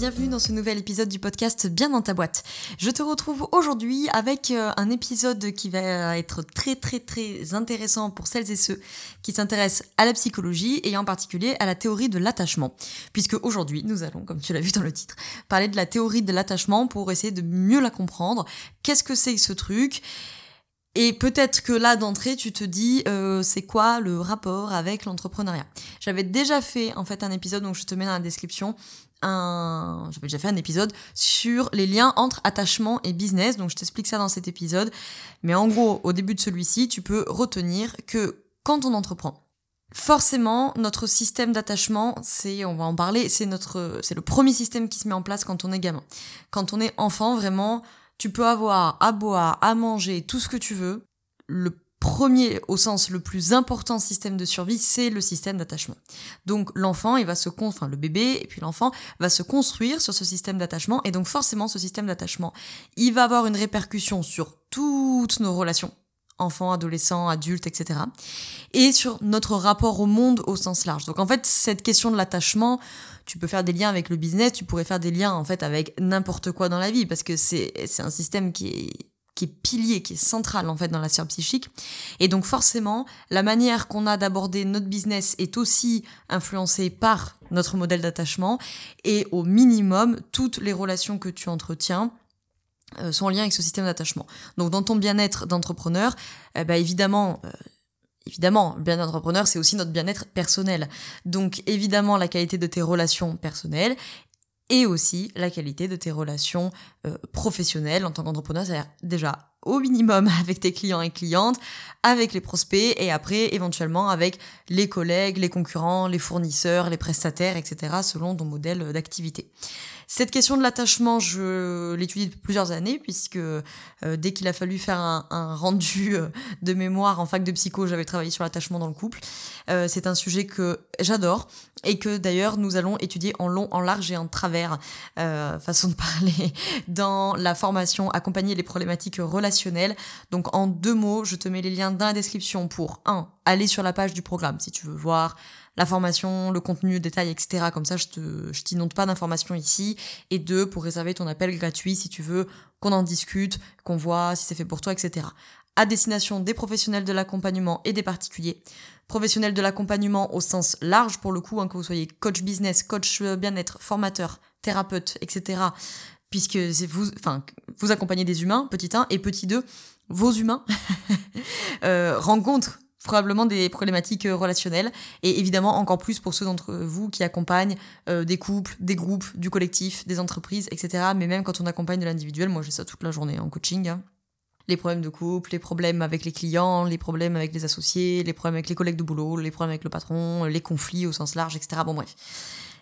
Bienvenue dans ce nouvel épisode du podcast Bien dans ta boîte. Je te retrouve aujourd'hui avec euh, un épisode qui va être très très très intéressant pour celles et ceux qui s'intéressent à la psychologie et en particulier à la théorie de l'attachement. Puisque aujourd'hui nous allons, comme tu l'as vu dans le titre, parler de la théorie de l'attachement pour essayer de mieux la comprendre. Qu'est-ce que c'est ce truc? Et peut-être que là d'entrée tu te dis euh, c'est quoi le rapport avec l'entrepreneuriat? J'avais déjà fait en fait un épisode donc je te mets dans la description un, j'avais déjà fait un épisode sur les liens entre attachement et business, donc je t'explique ça dans cet épisode. Mais en gros, au début de celui-ci, tu peux retenir que quand on entreprend, forcément, notre système d'attachement, c'est, on va en parler, c'est notre, c'est le premier système qui se met en place quand on est gamin. Quand on est enfant, vraiment, tu peux avoir à boire, à manger, tout ce que tu veux. Le premier, au sens le plus important système de survie, c'est le système d'attachement. Donc l'enfant, il va se enfin le bébé et puis l'enfant va se construire sur ce système d'attachement et donc forcément ce système d'attachement, il va avoir une répercussion sur toutes nos relations enfants, adolescents, adultes, etc. Et sur notre rapport au monde au sens large. Donc en fait, cette question de l'attachement, tu peux faire des liens avec le business, tu pourrais faire des liens en fait avec n'importe quoi dans la vie, parce que c'est un système qui est qui est pilier, qui est central en fait dans la sphère psychique. Et donc forcément, la manière qu'on a d'aborder notre business est aussi influencée par notre modèle d'attachement et au minimum, toutes les relations que tu entretiens euh, sont en lien avec ce système d'attachement. Donc dans ton bien-être d'entrepreneur, eh ben, évidemment, euh, évidemment, le bien-être d'entrepreneur, c'est aussi notre bien-être personnel. Donc évidemment, la qualité de tes relations personnelles et aussi la qualité de tes relations euh, professionnelles en tant qu'entrepreneur, c'est-à-dire déjà au minimum avec tes clients et clientes, avec les prospects et après éventuellement avec les collègues, les concurrents, les fournisseurs, les prestataires, etc. selon ton modèle d'activité. Cette question de l'attachement, je l'étudie depuis plusieurs années, puisque euh, dès qu'il a fallu faire un, rendu euh, de mémoire en fac de psycho, j'avais travaillé sur l'attachement dans le couple. Euh, c'est un sujet que j'adore et que d'ailleurs nous allons étudier en long, en large et en travers, façon de parler, dans la formation Accompagner les problématiques relationnelles. Donc en deux mots, je te mets les liens dans la description pour un, aller sur la page du programme si tu veux voir la formation, le contenu, le détail, etc. Comme ça, je te, je t'inonde pas d'informations ici. Et deux, pour réserver ton appel gratuit si tu veux qu'on en discute, qu'on voit si c'est fait pour toi, etc. À destination des professionnels de l'accompagnement et des particuliers. Professionnels de l'accompagnement au sens large pour le coup, hein, que vous soyez coach business, coach bien-être, formateur, thérapeute, etc. Puisque vous, enfin, vous accompagnez des humains, petit 1, et petit 2, vos humains euh, rencontrent probablement des problématiques euh, relationnelles et évidemment encore plus pour ceux d'entre vous qui accompagnent euh, des couples, des groupes, du collectif, des entreprises, etc. Mais même quand on accompagne de l'individuel, moi j'ai ça toute la journée en coaching. Hein. Les problèmes de couple, les problèmes avec les clients, les problèmes avec les associés, les problèmes avec les collègues de boulot, les problèmes avec le patron, les conflits au sens large, etc. Bon bref.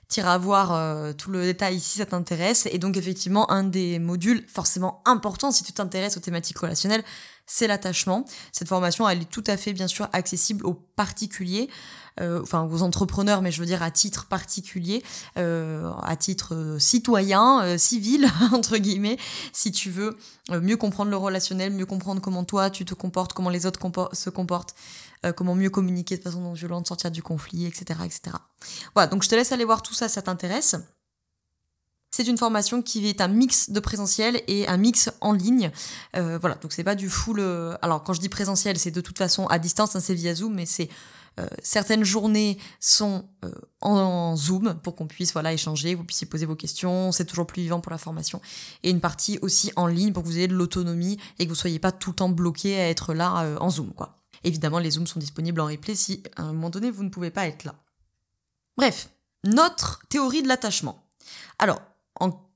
T'iras voir euh, tout le détail si ça t'intéresse. Et donc effectivement, un des modules forcément importants si tu t'intéresses aux thématiques relationnelles, c'est l'attachement. Cette formation, elle est tout à fait bien sûr accessible aux particuliers, enfin aux entrepreneurs, mais je veux dire à titre particulier, euh, à titre euh, citoyen, euh, civil entre guillemets, si tu veux mieux comprendre le relationnel, mieux comprendre comment toi tu te comportes, comment les autres se comportent, comment mieux communiquer de façon non violente, sortir du conflit, etc., etc. Voilà, donc je te laisse aller voir tout ça, ça t'intéresse. C'est une formation qui est un mix de présentiel et un mix en ligne. Euh, voilà, donc c'est pas du full. Euh, alors quand je dis présentiel, c'est de toute façon à distance, hein, c'est via Zoom, mais c'est euh, certaines journées sont en, Zoom pour qu'on puisse voilà échanger, vous puissiez poser vos questions, c'est toujours plus vivant pour la formation. Et une partie aussi en ligne pour que vous ayez de l'autonomie et que vous soyez pas tout le temps bloqué à être là en Zoom quoi. Évidemment, les Zooms sont disponibles en replay si à un moment donné vous ne pouvez pas être là. Bref, notre théorie de l'attachement. Alors, en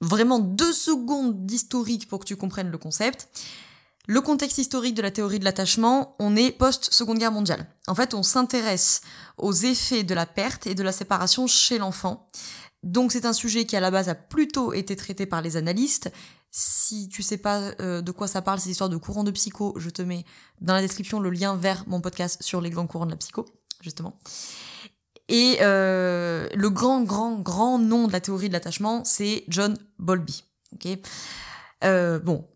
vraiment deux secondes d'historique pour que tu comprennes le concept. Le contexte historique de la théorie de l'attachement, on est post-seconde guerre mondiale. En fait, on s'intéresse aux effets de la perte et de la séparation chez l'enfant. Donc c'est un sujet qui à la base a plutôt été traité par les analystes. Si tu sais pas euh, de quoi ça parle, c'est l'histoire de courant de psycho, je te mets dans la description le lien vers mon podcast sur les grands courants de la psycho, justement. Et euh, le grand, grand, grand nom de la théorie de l'attachement, c'est John Bowlby. ok? Euh, bon,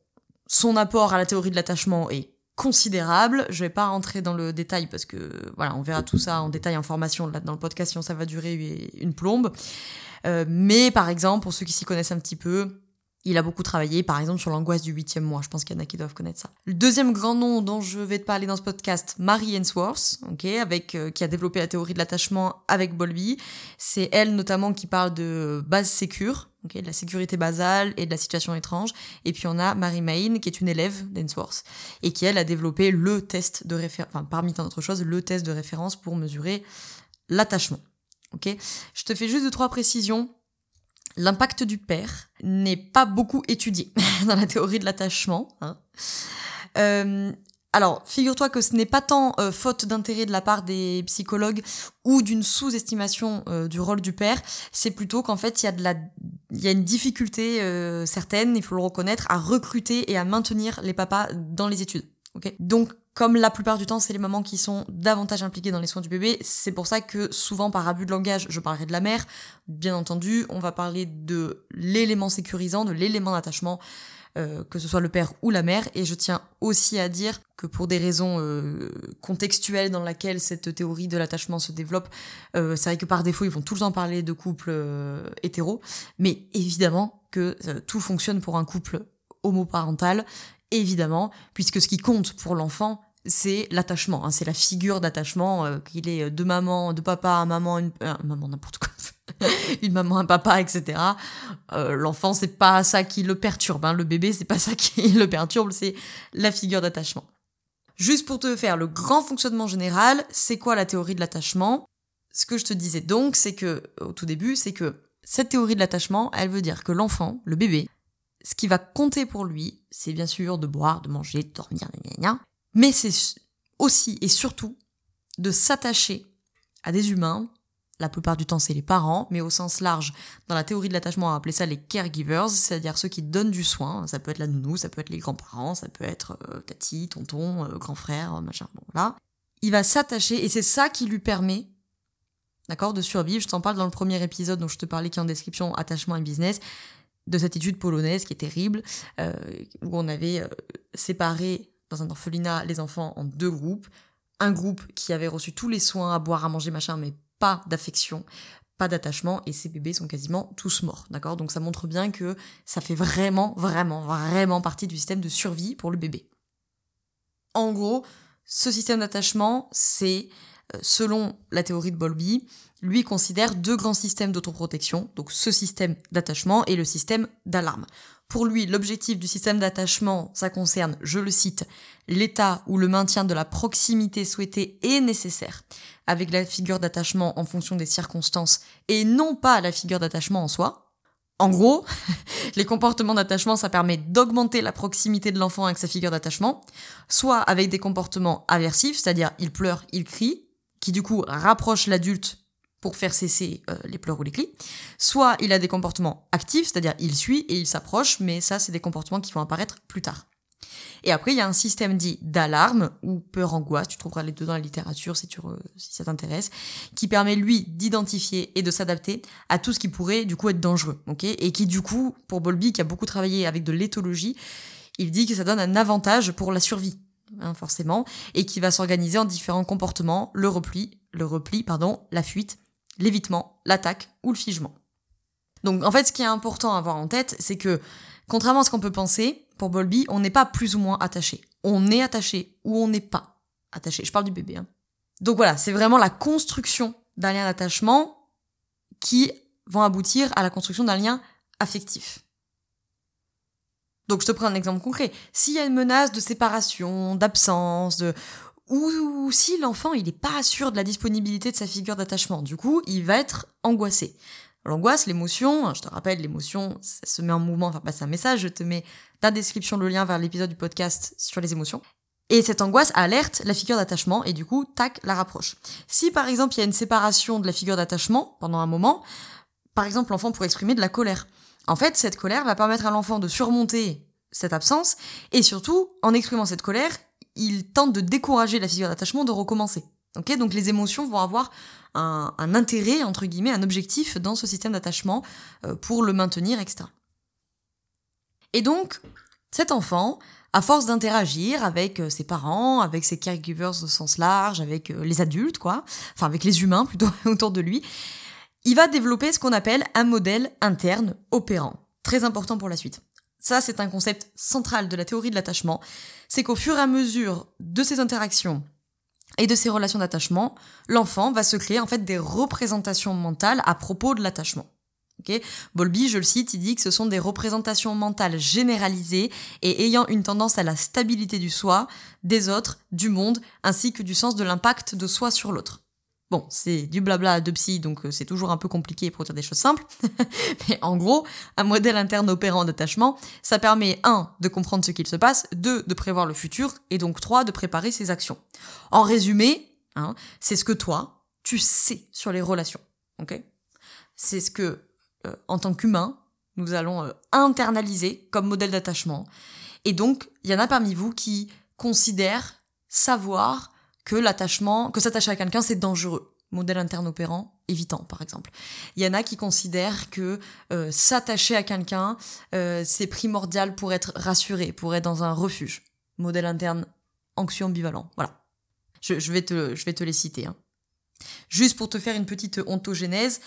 son apport à la théorie de l'attachement est considérable. Je vais pas rentrer dans le détail parce que voilà, on verra tout ça en détail en formation là dans le podcast sinon ça va durer une plombe. Euh, mais par exemple, pour ceux qui s'y connaissent un petit peu, il a beaucoup travaillé, par exemple, sur l'angoisse du huitième mois. Je pense qu'il y en a qui doivent connaître ça. Le deuxième grand nom dont je vais te parler dans ce podcast, Mary Ainsworth, ok, avec euh, qui a développé la théorie de l'attachement avec Bowlby. C'est elle notamment qui parle de base sécure, de la sécurité basale et de la situation étrange. Et puis on a Mary Main, qui est une élève d'Ainsworth et qui elle a développé le test de référence, enfin parmi tant d'autres choses, le test de référence pour mesurer l'attachement. Je te fais juste deux trois précisions l'impact du père n'est pas beaucoup étudié dans la théorie de l'attachement. Hein. Euh, alors, figure-toi que ce n'est pas tant euh, faute d'intérêt de la part des psychologues ou d'une sous-estimation euh, du rôle du père, c'est plutôt qu'en fait, il y a une difficulté certaine, il faut le reconnaître, à recruter et à maintenir les papas dans les études. Donc, comme la plupart du temps, c'est les mamans qui sont davantage impliquées dans les soins du bébé, c'est pour ça que souvent par abus de langage, je parlerai de la mère. Bien entendu, on va parler de l'élément sécurisant, de l'élément d'attachement, euh, que ce soit le père ou la mère. Et je tiens aussi à dire que pour des raisons euh, contextuelles dans lesquelles cette théorie de l'attachement se développe, euh, c'est vrai que par défaut, ils vont tout le temps parler de couples hétéros. Mais évidemment que tout fonctionne pour un couple homoparental évidemment, puisque ce qui compte pour l'enfant, c'est l'attachement, hein, c'est la figure d'attachement, euh, qu'il est de maman, de papa, maman, une euh, maman n'importe quoi, une maman, un papa, etc. Euh, l'enfant, c'est pas ça qui le perturbe, hein, le bébé, c'est pas ça qui le perturbe, c'est la figure d'attachement. Juste pour te faire le grand fonctionnement général, c'est quoi la théorie de l'attachement? Ce que je te disais donc, c'est que au tout début, c'est que cette théorie de l'attachement, elle veut dire que l'enfant, le bébé, ce qui va compter pour lui, c'est bien sûr de boire, de manger, de dormir, gna gna gna, mais c'est aussi et surtout de s'attacher à des humains. La plupart du temps, c'est les parents, mais au sens large, dans la théorie de l'attachement, on appeler ça les caregivers, c'est-à-dire ceux qui donnent du soin. Ça peut être la nounou, ça peut être les grands-parents, ça peut être euh, tati, tonton, euh, grand frère, machin, bon là. Il va s'attacher et c'est ça qui lui permet, d'accord, de survivre. Je t'en parle dans le premier épisode dont je te parlais qui est en description, attachement et business, de cette étude polonaise qui est terrible, euh, où on avait séparé dans un orphelinat les enfants en deux groupes. Un groupe qui avait reçu tous les soins à boire, à manger, machin, mais pas d'affection, pas d'attachement, et ces bébés sont quasiment tous morts, d'accord? Donc ça montre bien que ça fait vraiment, vraiment, vraiment partie du système de survie pour le bébé. En gros, ce système d'attachement, c'est, euh, selon la théorie de Bowlby, lui considère deux grands systèmes d'autoprotection, donc ce système d'attachement et le système d'alarme. Pour lui, l'objectif du système d'attachement, ça concerne, je le cite, l'état où le maintien de la proximité souhaitée est nécessaire, avec la figure d'attachement en fonction des circonstances et non pas la figure d'attachement en soi. En gros, les comportements d'attachement, ça permet d'augmenter la proximité de l'enfant avec sa figure d'attachement, soit avec des comportements aversifs, c'est-à-dire il pleure, il crie, qui du coup rapprochent l'adulte pour faire cesser euh, les pleurs ou les cris. Soit il a des comportements actifs, c'est-à-dire il suit et il s'approche, mais ça c'est des comportements qui vont apparaître plus tard. Et après, il y a un système dit d'alarme ou peur-angoisse, tu trouveras les deux dans la littérature si, tu si ça t'intéresse, qui permet lui d'identifier et de s'adapter à tout ce qui pourrait du coup être dangereux, Et qui du coup, pour Bolby, qui a beaucoup travaillé avec de l'éthologie, il dit que ça donne un avantage pour la survie, hein, forcément, et qui va s'organiser en différents comportements, le repli, le repli, pardon, la fuite l'évitement, l'attaque ou le figement. Donc en fait, ce qui est important à avoir en tête, c'est que, contrairement à ce qu'on peut penser, pour Bolby, on n'est pas plus ou moins attaché. On est attaché ou on n'est pas attaché. Je parle du bébé. Hein. Donc voilà, c'est vraiment la construction d'un lien d'attachement qui vont aboutir à la construction d'un lien affectif. Donc je te prends un exemple concret. S'il y a une menace de séparation, d'absence, de ou si l'enfant il n'est pas sûr de la disponibilité de sa figure d'attachement, du coup il va être angoissé. L'angoisse, l'émotion, hein, je te rappelle, l'émotion, ça se met en mouvement, enfin passer un message, je te mets dans la description le lien vers l'épisode du podcast sur les émotions. Et cette angoisse alerte la figure d'attachement et du coup, tac, la rapproche. Si par exemple il y a une séparation de la figure d'attachement pendant un moment, par exemple l'enfant pourrait exprimer de la colère. En fait, cette colère va permettre à l'enfant de surmonter cette absence et surtout, en exprimant cette colère, il tente de décourager la figure d'attachement de recommencer. Donc les émotions vont avoir un, intérêt, entre guillemets, un objectif dans ce système d'attachement euh, pour le maintenir, etc. Et donc, cet enfant, à force d'interagir avec euh, ses parents, avec ses caregivers au sens large, avec euh, les adultes, quoi, enfin avec les humains plutôt autour de lui, il va développer ce qu'on appelle un modèle interne opérant. Très important pour la suite. Ça, c'est un concept central de la théorie de l'attachement. C'est qu'au fur et à mesure de ces interactions et de ces relations d'attachement, l'enfant va se créer en fait des représentations mentales à propos de l'attachement. Bolby, je le cite, il dit que ce sont des représentations mentales généralisées et ayant une tendance à la stabilité du soi, des autres, du monde, ainsi que du sens de l'impact de soi sur l'autre. Bon, c'est du blabla de psy, donc euh, c'est toujours un peu compliqué pour dire des choses simples. Mais en gros, un modèle interne opérant d'attachement, ça permet 1. de comprendre ce qu'il se passe, 2. de prévoir le futur, et donc 3. de préparer ses actions. En résumé, hein, c'est ce que toi, tu sais sur les relations. ok? C'est ce que, euh, en tant qu'humain, nous allons euh, internaliser comme modèle d'attachement. Et donc, il y en a parmi vous qui considèrent savoir que l'attachement, que s'attacher à quelqu'un, c'est dangereux. Modèle interne opérant, évitant, par exemple. Il y en a qui considèrent que euh, s'attacher à quelqu'un, euh, c'est primordial pour être rassuré, pour être dans un refuge. Modèle interne anxieux ambivalent. Voilà. Je, vais, te, je vais te les citer. Hein. Juste pour te faire une petite ontogénèse,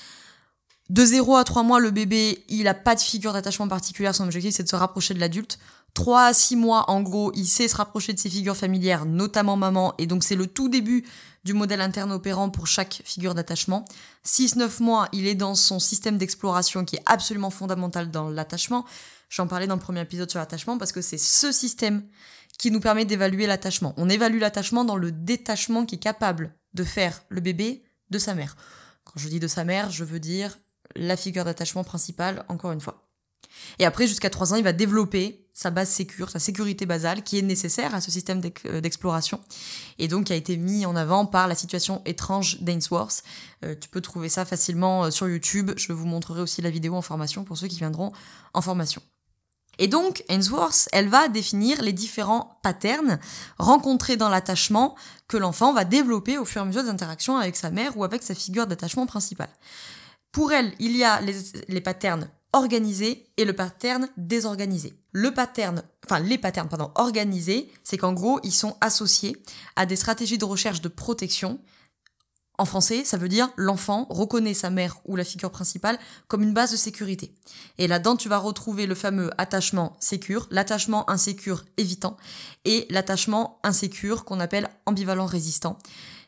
de 0 à 3 mois, le bébé, il a pas de figure d'attachement particulière. Son objectif, c'est de se rapprocher de l'adulte. 3 à 6 mois, en gros, il sait se rapprocher de ses figures familières, notamment maman, et donc c'est le tout début du modèle interne opérant pour chaque figure d'attachement. 6-9 mois, il est dans son système d'exploration qui est absolument fondamental dans l'attachement. J'en parlais dans le premier épisode sur l'attachement parce que c'est ce système qui nous permet d'évaluer l'attachement. On évalue l'attachement dans le détachement qui est capable de faire le bébé de sa mère. Quand je dis de sa mère, je veux dire la figure d'attachement principale, encore une fois. Et après, jusqu'à 3 ans, il va développer sa base sécure, sa sécurité basale, qui est nécessaire à ce système euh, d'exploration, et donc qui a été mis en avant par la situation étrange d'Ainsworth. Euh, tu peux trouver ça facilement euh, sur YouTube, je vous montrerai aussi la vidéo en formation pour ceux qui viendront en formation. Et donc, Ainsworth, elle va définir les différents patterns rencontrés dans l'attachement que l'enfant va développer au fur et à mesure des interactions avec sa mère ou avec sa figure d'attachement principale. Pour elle, il y a les, les patterns organisé et le pattern désorganisé. Le pattern, enfin les patterns pardon, organisés, c'est qu'en gros, ils sont associés à des stratégies de recherche de protection. En français, ça veut dire l'enfant reconnaît sa mère ou la figure principale comme une base de sécurité. Et là-dedans, tu vas retrouver le fameux attachement sécure, l'attachement insécure évitant et l'attachement insécure qu'on appelle ambivalent résistant.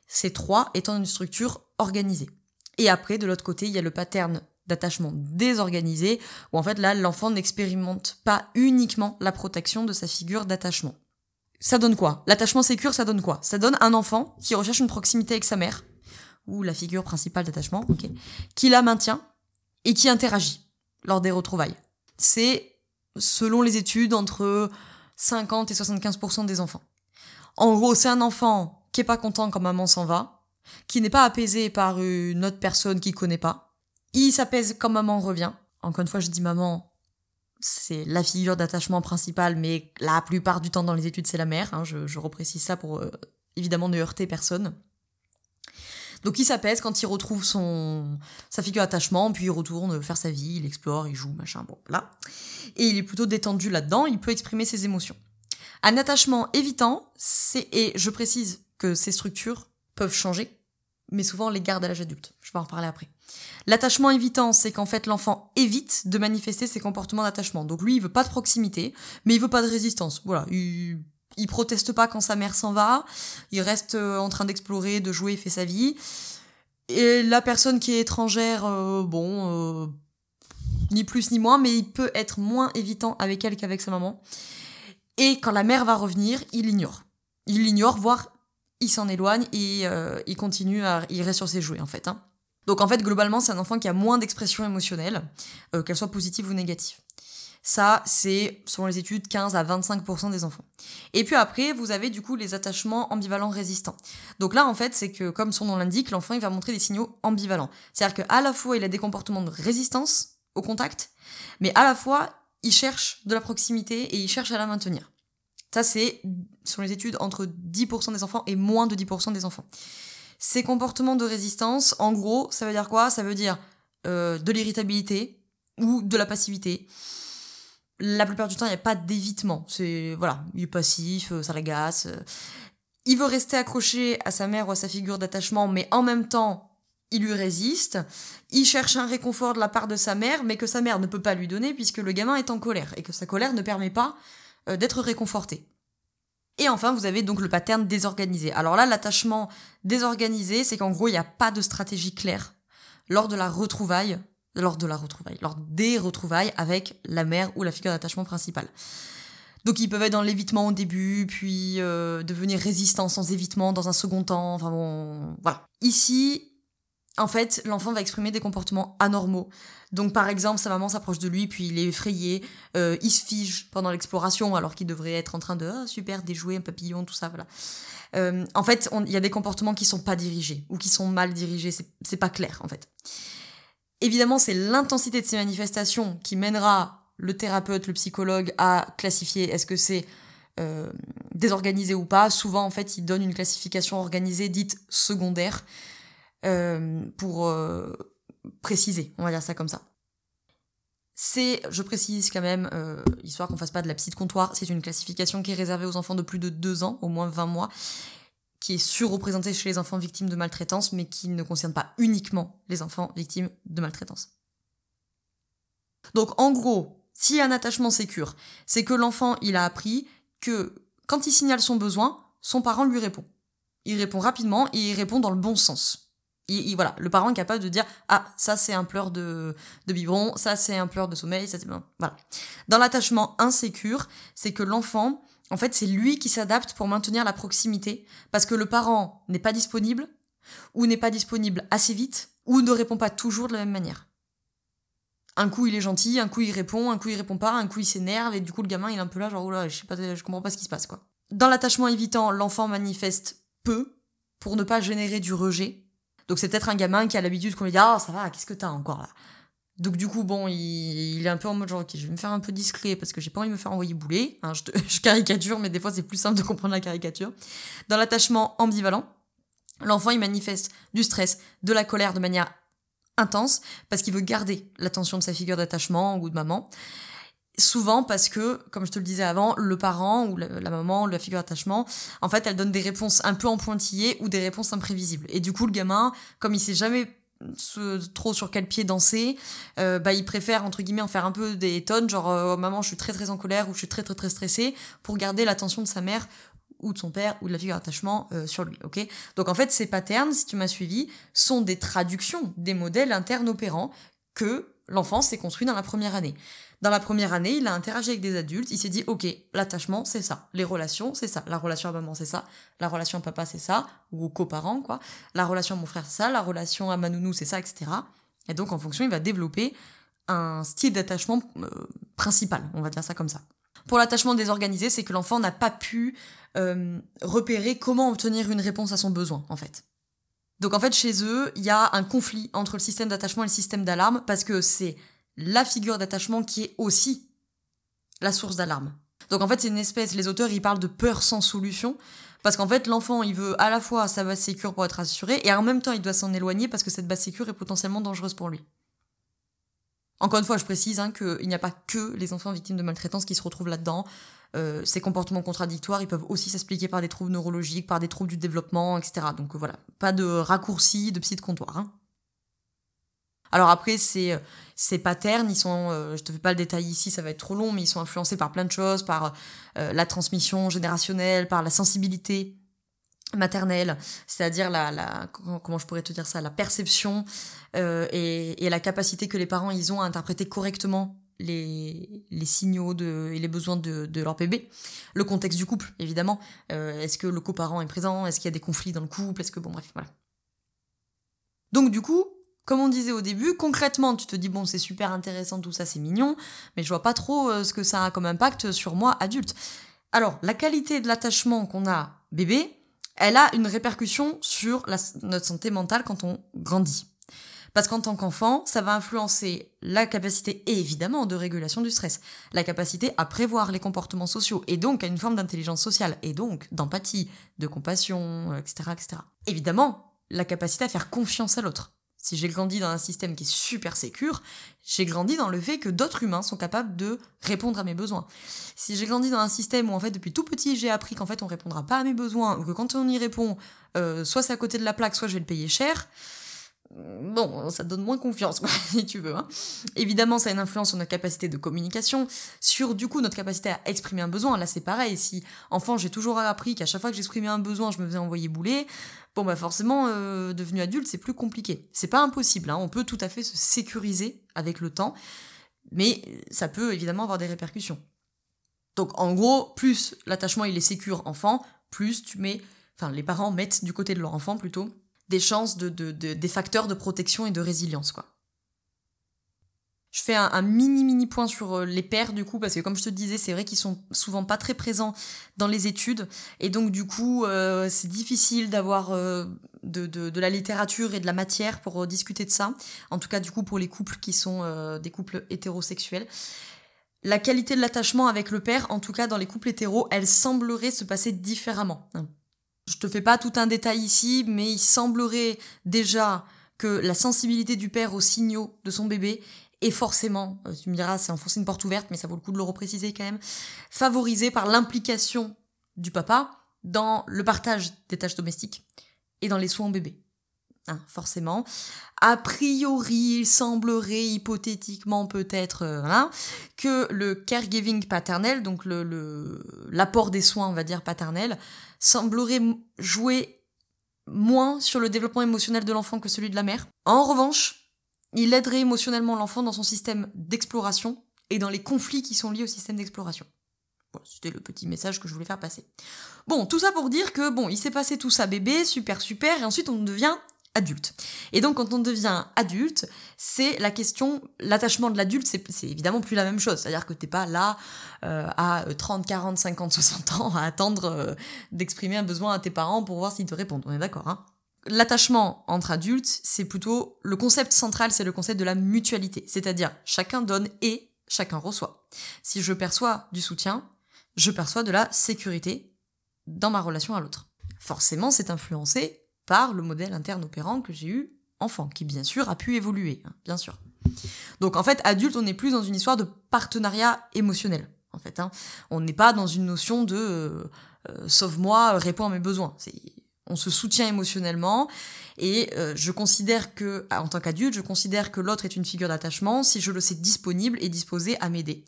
Ces trois étant une structure organisée. Et après, de l'autre côté, il y a le pattern d'attachement désorganisé, où en fait là, l'enfant n'expérimente pas uniquement la protection de sa figure d'attachement. Ça donne quoi? L'attachement sécure, ça donne quoi? Ça donne un enfant qui recherche une proximité avec sa mère, ou la figure principale d'attachement, qui la maintient et qui interagit lors des retrouvailles. C'est, selon les études, entre 50 et 75% des enfants. En gros, c'est un enfant qui est pas content quand maman s'en va, qui n'est pas apaisé par une autre personne qu'il connaît pas, il s'apaise quand maman revient. Encore une fois, je dis maman, c'est la figure d'attachement principale, mais la plupart du temps dans les études, c'est la mère. Hein. je, reprécise ça pour euh, évidemment ne heurter personne. Donc il s'apaise quand il retrouve sa figure d'attachement, puis il retourne faire sa vie, il explore, il joue, machin, bon, là. Et il est plutôt détendu là-dedans, il peut exprimer ses émotions. Un attachement évitant, et je précise que ces structures peuvent changer, mais souvent les garde à l'âge adulte. Je vais en reparler après. L'attachement évitant, c'est qu'en fait l'enfant évite de manifester ses comportements d'attachement. Donc lui, il veut pas de proximité, mais il veut pas de résistance. Voilà, il, proteste pas quand sa mère s'en va, il reste euh, en train d'explorer, de jouer, il fait sa vie. Et la personne qui est étrangère, euh, bon, euh, ni plus ni moins, mais il peut être moins évitant avec elle qu'avec sa maman. Et quand la mère va revenir, il l'ignore. Il l'ignore, voire il s'en éloigne et il continue à, il reste sur ses jouets en fait. Hein. Donc en fait, globalement, c'est un enfant qui a moins d'expression émotionnelle, euh, qu'elle soit positive ou négative. Ça, c'est, selon les études, 15 à 25% des enfants. Et puis après, vous avez du coup les attachements ambivalents résistants. Donc là, en fait, c'est que, comme son nom l'indique, l'enfant, va montrer des signaux ambivalents. C'est-à-dire qu'à la fois, il a des comportements de résistance au contact, mais à la fois, il cherche de la proximité et il cherche à la maintenir. Ça, c'est, selon les études, entre 10% des enfants et moins de 10% des enfants. Ces comportements de résistance, en gros, ça veut dire quoi? Ça veut dire euh, de l'irritabilité ou de la passivité. La plupart du temps, il n'y a pas d'évitement. C'est voilà, il est passif, euh, ça l'agace. Euh. Il veut rester accroché à sa mère ou à sa figure d'attachement, mais en même temps, il lui résiste. Il cherche un réconfort de la part de sa mère, mais que sa mère ne peut pas lui donner puisque le gamin est en colère et que sa colère ne permet pas d'être réconforté. Et enfin, vous avez donc le pattern désorganisé. Alors là, l'attachement désorganisé, c'est qu'en gros, il n'y a pas de stratégie claire lors de la retrouvaille, lors de la retrouvaille, lors des retrouvailles avec la mère ou la figure d'attachement principale. Donc ils peuvent être dans l'évitement au début, puis euh, devenir résistants sans évitement dans un second temps. Enfin bon, voilà. Ici, en fait, l'enfant va exprimer des comportements anormaux. Donc, par exemple, sa maman s'approche de lui, puis il est effrayé, euh, il se fige pendant l'exploration, alors qu'il devrait être en train de ah, super déjouer un papillon, tout ça, voilà. Euh, en fait, il y a des comportements qui sont pas dirigés ou qui sont mal dirigés, c'est pas clair en fait. Évidemment, c'est l'intensité de ces manifestations qui mènera le thérapeute, le psychologue à classifier est-ce que c'est euh, désorganisé ou pas. Souvent, en fait, il donne une classification organisée dite secondaire euh, pour euh, préciser, on va dire ça comme ça. C'est, je précise quand même, euh, histoire qu'on fasse pas de la petite comptoir, c'est une classification qui est réservée aux enfants de plus de 2 ans, au moins 20 mois, qui est surreprésentée chez les enfants victimes de maltraitance, mais qui ne concerne pas uniquement les enfants victimes de maltraitance. Donc en gros, s'il y a un attachement sécure, c'est que l'enfant, il a appris que quand il signale son besoin, son parent lui répond. Il répond rapidement et il répond dans le bon sens voilà, le parent est capable de dire ah ça c'est un pleur de, de biberon, ça c'est un pleur de sommeil, ça c'est voilà. Dans l'attachement insécure, c'est que l'enfant, en fait, c'est lui qui s'adapte pour maintenir la proximité parce que le parent n'est pas disponible ou n'est pas disponible assez vite ou ne répond pas toujours de la même manière. Un coup il est gentil, un coup il répond, un coup il répond pas, un coup il s'énerve et du coup le gamin il est un peu là genre là, je sais pas je comprends pas ce qui se passe quoi. Dans l'attachement évitant, l'enfant manifeste peu pour ne pas générer du rejet donc c'est peut-être un gamin qui a l'habitude qu'on lui dit ah ça va qu'est-ce que t'as encore là? Donc du coup bon il, est un peu en mode genre ok je vais me faire un peu discret parce que j'ai pas envie de me faire envoyer bouler. Hein, je, je, caricature mais des fois c'est plus simple de comprendre la caricature. Dans l'attachement ambivalent, l'enfant il manifeste du stress, de la colère de manière intense parce qu'il veut garder l'attention de sa figure d'attachement ou de maman. Souvent parce que, comme je te le disais avant, le parent ou la, maman ou la figure d'attachement, en fait, elle donne des réponses un peu en pointillé ou des réponses imprévisibles. Et du coup, le gamin, comme il sait jamais trop sur quel pied danser, euh, bah il préfère entre guillemets en faire un peu des tonnes, genre euh, maman je suis très très en colère ou je suis très très très stressée pour garder l'attention de sa mère ou de son père ou de la figure d'attachement euh, sur lui, ok? Donc en fait ces patterns, si tu m'as suivi, sont des traductions des modèles internes opérants que l'enfant s'est construit dans la première année. Dans la première année, il a interagi avec des adultes, il s'est dit, ok, l'attachement, c'est ça, les relations, c'est ça, la relation à maman, c'est ça, la relation à papa, c'est ça, ou aux coparents, quoi, la relation à mon frère, c'est ça, la relation à ma nounou, c'est ça, etc. Et donc, en fonction, il va développer un style d'attachement euh, principal, on va dire ça comme ça. Pour l'attachement désorganisé, c'est que l'enfant n'a pas pu euh, repérer comment obtenir une réponse à son besoin, en fait. Donc en fait, chez eux, il y a un conflit entre le système d'attachement et le système d'alarme parce que c'est la figure d'attachement qui est aussi la source d'alarme. Donc en fait, c'est une espèce, les auteurs, ils parlent de peur sans solution, parce qu'en fait, l'enfant, il veut à la fois sa base sécure pour être assuré, et en même temps, il doit s'en éloigner parce que cette base sécure est potentiellement dangereuse pour lui. Encore une fois, je précise hein, qu'il n'y a pas que les enfants victimes de maltraitance qui se retrouvent là-dedans. Euh, ces comportements contradictoires, ils peuvent aussi s'expliquer par des troubles neurologiques, par des troubles du développement, etc. Donc voilà, pas de raccourci, de psy de comptoir. Hein. Alors après, ces, ces patterns, ils sont, euh, je te fais pas le détail ici, ça va être trop long, mais ils sont influencés par plein de choses, par euh, la transmission générationnelle, par la sensibilité maternelle, c'est-à-dire la, la, comment je pourrais te dire ça, la perception euh, et, et, la capacité que les parents ils ont à interpréter correctement les, signaux de, et les besoins de, de leur bébé. Le contexte du couple, évidemment. Est-ce que le coparent est présent? Est-ce qu'il y a des conflits dans le couple? Est-ce que bon bref, voilà. Donc du coup, comme on disait au début, concrètement, tu te dis, bon, c'est super intéressant, tout ça, c'est mignon, mais je vois pas trop euh, ce que ça a comme impact sur moi, adulte. Alors, la qualité de l'attachement qu'on a bébé, elle a une répercussion sur notre santé mentale quand on grandit. Parce qu'en tant qu'enfant, ça va influencer la capacité, évidemment, de régulation du stress, la capacité à prévoir les comportements sociaux, et donc à une forme d'intelligence sociale, et donc d'empathie, de compassion, etc., etc. Évidemment, la capacité à faire confiance à l'autre. Si j'ai grandi dans un système qui est super sécure, j'ai grandi dans le fait que d'autres humains sont capables de répondre à mes besoins. Si j'ai grandi dans un système où en fait depuis tout petit j'ai appris qu'en fait on répondra pas à mes besoins ou que quand on y répond, euh, soit c'est à côté de la plaque, soit je vais le payer cher, bon, ça donne moins confiance, si tu veux. Hein. Évidemment, ça a une influence sur notre capacité de communication, sur du coup notre capacité à exprimer un besoin. Là, c'est pareil. Si enfant, j'ai toujours appris qu'à chaque fois que j'exprimais un besoin, je me faisais envoyer bouler, bon, bah forcément, euh, devenu adulte, c'est plus compliqué. C'est pas impossible, hein. on peut tout à fait se sécuriser avec le temps, mais ça peut évidemment avoir des répercussions. Donc, en gros, plus l'attachement il est sécure enfant, plus tu mets, enfin, les parents mettent du côté de leur enfant plutôt des chances de, des facteurs de protection et de résilience, quoi. Je fais un, mini mini point sur euh, les pères du coup parce que comme je te disais c'est vrai qu'ils sont souvent pas très présents dans les études. Et donc du coup euh, c'est difficile d'avoir euh, de, de, la littérature et de la matière pour discuter de ça. En tout cas du coup pour les couples qui sont des couples hétérosexuels. La qualité de l'attachement avec le père en tout cas dans les couples hétéros elle semblerait se passer différemment je te fais pas tout un détail ici, mais il semblerait déjà que la sensibilité du père aux signaux de son bébé est forcément, euh, tu me diras, c'est enfoncer une porte ouverte, mais ça vaut le coup de le repréciser quand même, favorisée par l'implication du papa dans le partage des tâches domestiques et dans les soins au bébé. Hein, forcément. A priori, il semblerait hypothétiquement peut-être euh, que le caregiving paternel, donc l'apport des soins, on va dire paternels, semblerait jouer moins sur le développement émotionnel de l'enfant que celui de la mère. En revanche, il aiderait émotionnellement l'enfant dans son système d'exploration et dans les conflits qui sont liés au système d'exploration. C'était le petit message que je voulais faire passer. Bon, tout ça pour dire que bon, il s'est passé tout ça bébé, super super, et ensuite on devient adulte. Et donc quand on devient adulte, c'est la question, l'attachement de l'adulte, c'est, évidemment plus la même chose. C'est-à-dire que t'es pas là euh, à 30, 40, 50, 60 ans à attendre euh, d'exprimer un besoin à tes parents pour voir s'ils te répondent. On est d'accord, hein? L'attachement entre adultes, c'est plutôt le concept central, c'est le concept de la mutualité. C'est-à-dire chacun donne et chacun reçoit. Si je perçois du soutien, je perçois de la sécurité dans ma relation à l'autre. Forcément, c'est influencé le modèle interne opérant que j'ai eu enfant, qui bien sûr a pu évoluer, hein, bien sûr. Donc en fait, adulte, on n'est plus dans une histoire de partenariat émotionnel. En fait, hein. on n'est pas dans une notion de euh, euh, sauve-moi, réponds à mes besoins. On se soutient émotionnellement et euh, je considère que, en tant qu'adulte, je considère que l'autre est une figure d'attachement si je le sais disponible et disposé à m'aider.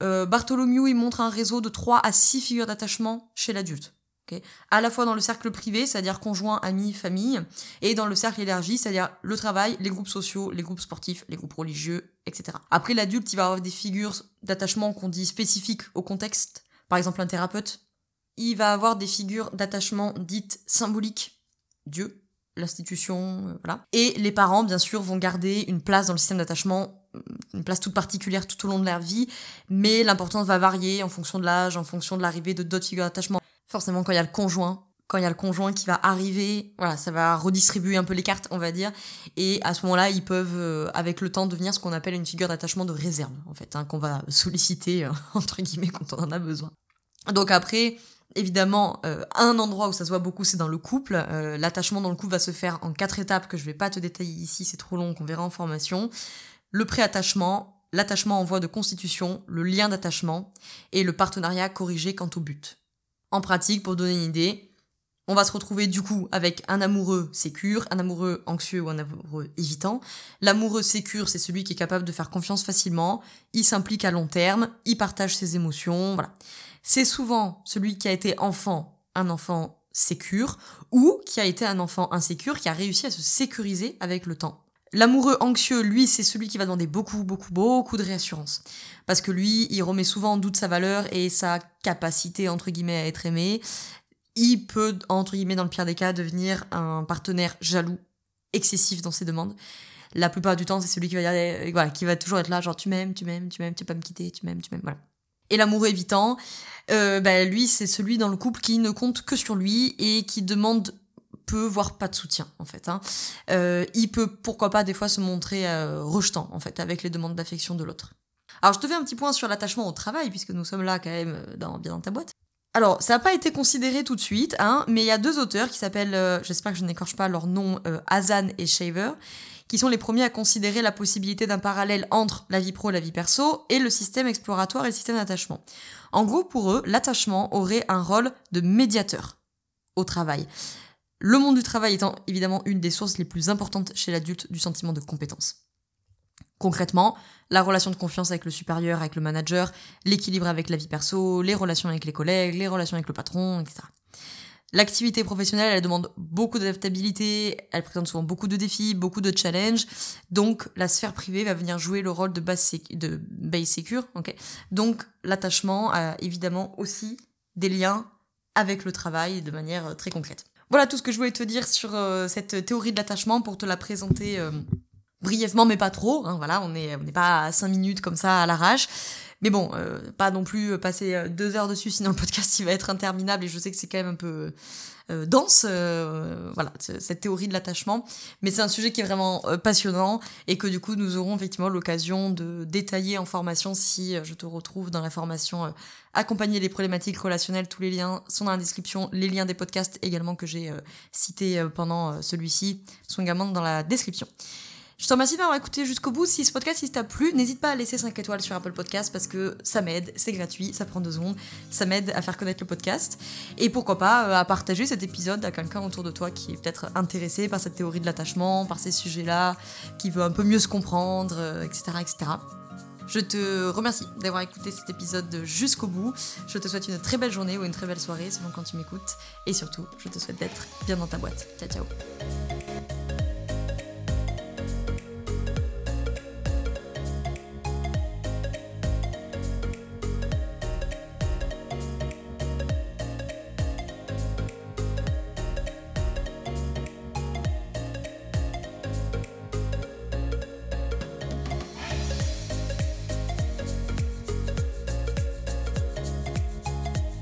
Bartholomew, il montre un réseau de 3 à 6 figures d'attachement chez l'adulte à la fois dans le cercle privé, c'est-à-dire conjoint, amis, famille, et dans le cercle élargi, c'est-à-dire le travail, les groupes sociaux, les groupes sportifs, les groupes religieux, etc. Après, l'adulte, il va avoir des figures d'attachement qu'on dit spécifiques au contexte, par exemple un thérapeute. Il va avoir des figures d'attachement dites symboliques, Dieu, l'institution, euh, voilà. Et les parents, bien sûr, vont garder une place dans le système d'attachement, une place toute particulière tout au long de leur vie, mais l'importance va varier en fonction de l'âge, en fonction de l'arrivée de d'autres figures d'attachement forcément quand il y a le conjoint, quand il y a le conjoint qui va arriver, voilà, ça va redistribuer un peu les cartes, on va dire. Et à ce moment-là, ils peuvent, euh, avec le temps, devenir ce qu'on appelle une figure d'attachement de réserve, en fait, hein, qu'on va solliciter, euh, entre guillemets, quand on en a besoin. Donc après, évidemment, euh, un endroit où ça se voit beaucoup, c'est dans le couple. L'attachement dans le couple va se faire en quatre étapes que je vais pas te détailler ici, c'est trop long, qu'on verra en formation. Le préattachement, l'attachement en voie de constitution, le lien d'attachement et le partenariat corrigé quant au but. En pratique, pour donner une idée, on va se retrouver du coup avec un amoureux sécure, un amoureux anxieux ou un amoureux évitant. L'amoureux sécure, c'est celui qui est capable de faire confiance facilement, il s'implique à long terme, il partage ses émotions, voilà. C'est souvent celui qui a été enfant, un enfant sécure, ou qui a été un enfant insécure, qui a réussi à se sécuriser avec le temps. L'amoureux anxieux, lui, c'est celui qui va demander beaucoup, beaucoup, beaucoup de réassurance. Parce que lui, il remet souvent en doute sa valeur et sa capacité, entre guillemets, à être aimé. Il peut, entre guillemets, dans le pire des cas, devenir un partenaire jaloux, excessif dans ses demandes. La plupart du temps, c'est celui qui va, dire, voilà, qui va toujours être là, genre tu m'aimes, tu m'aimes, tu m'aimes, tu vas pas me quitter, tu m'aimes, tu m'aimes, voilà. Et l'amoureux évitant, euh, bah, lui, c'est celui dans le couple qui ne compte que sur lui et qui demande peu, voire pas de soutien en fait. Hein. Euh, il peut pourquoi pas des fois se montrer euh, rejetant en fait avec les demandes d'affection de l'autre. Alors je te fais un petit point sur l'attachement au travail puisque nous sommes là quand même euh, bien dans ta boîte. Alors, ça n'a pas été considéré tout de suite, hein, mais il y a deux auteurs qui s'appellent, j'espère que je n'écorche pas leur nom, Hazan et Shaver, qui sont les premiers à considérer la possibilité d'un parallèle entre la vie pro et la vie perso et le système exploratoire et le système d'attachement. En gros, pour eux, l'attachement aurait un rôle de médiateur au travail. Le monde du travail étant évidemment une des sources les plus importantes chez l'adulte du sentiment de compétence. Concrètement, la relation de confiance avec le supérieur, avec le manager, l'équilibre avec la vie perso, les relations avec les collègues, les relations avec le patron, etc. L'activité professionnelle, elle demande beaucoup d'adaptabilité, elle présente souvent beaucoup de défis, beaucoup de challenges, donc la sphère privée va venir jouer le rôle de base, de base secure, Donc l'attachement a évidemment aussi des liens avec le travail de manière euh, très concrète. Voilà tout ce que je voulais te dire sur euh, cette théorie de l'attachement pour te la présenter euh, brièvement, mais pas trop. Hein, voilà, on n'est pas à 5 minutes comme ça à l'arrache. Mais bon, euh, pas non plus passer euh, deux heures dessus, sinon le podcast il va être interminable et je sais que c'est quand même un peu euh, dense, voilà, cette théorie de l'attachement. Mais c'est un sujet qui est vraiment passionnant et que du coup nous aurons effectivement l'occasion de détailler en formation si je te retrouve dans la formation Accompagner les problématiques relationnelles. Tous les liens sont dans la description. Les liens des podcasts également que j'ai cités pendant celui-ci sont également dans la description. Je te remercie d'avoir écouté jusqu'au bout. Si ce podcast t'a plu, n'hésite pas à laisser 5 étoiles sur Apple Podcast parce que ça m'aide, c'est gratuit, ça prend deux secondes, ça m'aide à faire connaître le podcast. Et pourquoi pas euh, à partager cet épisode à quelqu'un autour de toi qui est peut-être intéressé par cette théorie de l'attachement, par ces sujets-là, qui veut un peu mieux se comprendre, etc. Euh, etc. Je te remercie d'avoir écouté cet épisode jusqu'au bout. Je te souhaite une très belle journée ou une très belle soirée selon quand tu m'écoutes. Et surtout, je te souhaite d'être bien dans ta boîte. Ciao ciao